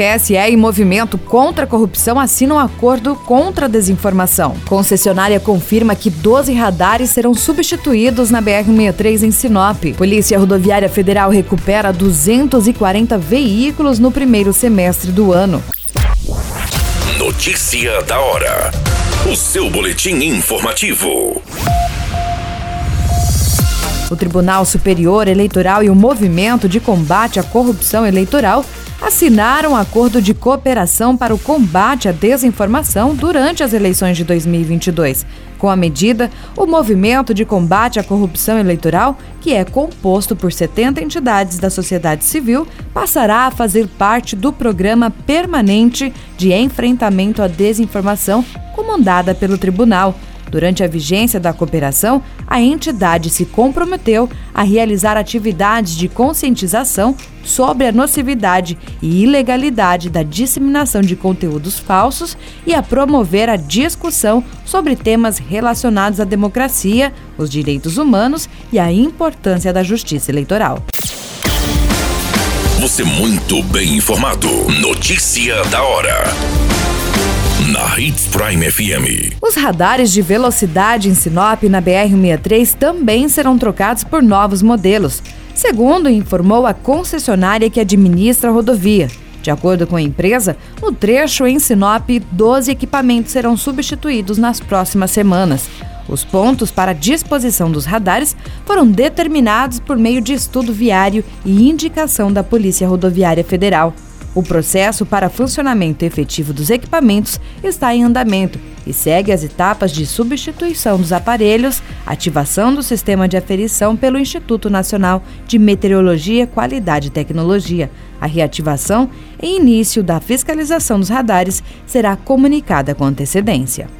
TSE e Movimento contra a Corrupção assinam um acordo contra a desinformação. Concessionária confirma que 12 radares serão substituídos na BR-63 em Sinop. Polícia Rodoviária Federal recupera 240 veículos no primeiro semestre do ano. Notícia da hora. O seu boletim informativo. O Tribunal Superior Eleitoral e o Movimento de Combate à Corrupção Eleitoral assinaram um acordo de cooperação para o combate à desinformação durante as eleições de 2022. Com a medida, o Movimento de Combate à Corrupção Eleitoral, que é composto por 70 entidades da sociedade civil, passará a fazer parte do Programa Permanente de Enfrentamento à Desinformação, comandada pelo Tribunal. Durante a vigência da cooperação, a entidade se comprometeu a realizar atividades de conscientização sobre a nocividade e ilegalidade da disseminação de conteúdos falsos e a promover a discussão sobre temas relacionados à democracia, os direitos humanos e a importância da justiça eleitoral. Você muito bem informado. Notícia da hora na Hits Prime FM. Os radares de velocidade em Sinop na BR-63 também serão trocados por novos modelos, segundo informou a concessionária que administra a rodovia. De acordo com a empresa, no trecho em Sinop, 12 equipamentos serão substituídos nas próximas semanas. Os pontos para disposição dos radares foram determinados por meio de estudo viário e indicação da Polícia Rodoviária Federal. O processo para funcionamento efetivo dos equipamentos está em andamento e segue as etapas de substituição dos aparelhos, ativação do sistema de aferição pelo Instituto Nacional de Meteorologia, Qualidade e Tecnologia. A reativação e início da fiscalização dos radares será comunicada com antecedência.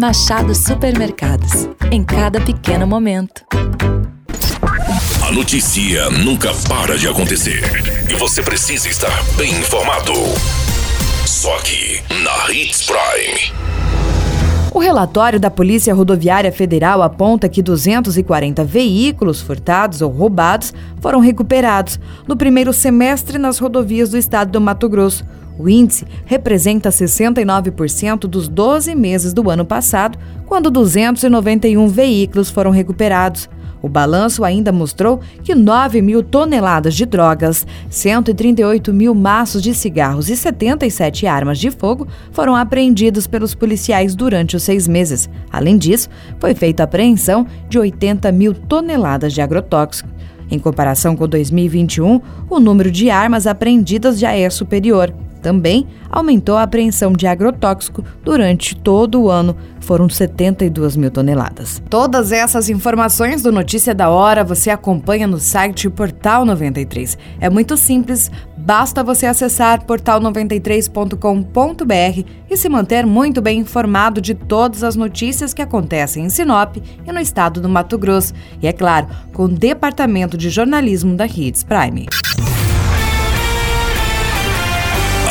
Machado Supermercados. Em cada pequeno momento. A notícia nunca para de acontecer. E você precisa estar bem informado. Só aqui, na Hits Prime. O relatório da Polícia Rodoviária Federal aponta que 240 veículos furtados ou roubados foram recuperados no primeiro semestre nas rodovias do estado do Mato Grosso. O índice representa 69% dos 12 meses do ano passado, quando 291 veículos foram recuperados. O balanço ainda mostrou que 9 mil toneladas de drogas, 138 mil maços de cigarros e 77 armas de fogo foram apreendidos pelos policiais durante os seis meses. Além disso, foi feita apreensão de 80 mil toneladas de agrotóxico. Em comparação com 2021, o número de armas apreendidas já é superior. Também aumentou a apreensão de agrotóxico durante todo o ano, foram 72 mil toneladas. Todas essas informações do Notícia da Hora você acompanha no site Portal 93. É muito simples, basta você acessar portal93.com.br e se manter muito bem informado de todas as notícias que acontecem em Sinop e no estado do Mato Grosso. E é claro, com o Departamento de Jornalismo da Hits Prime.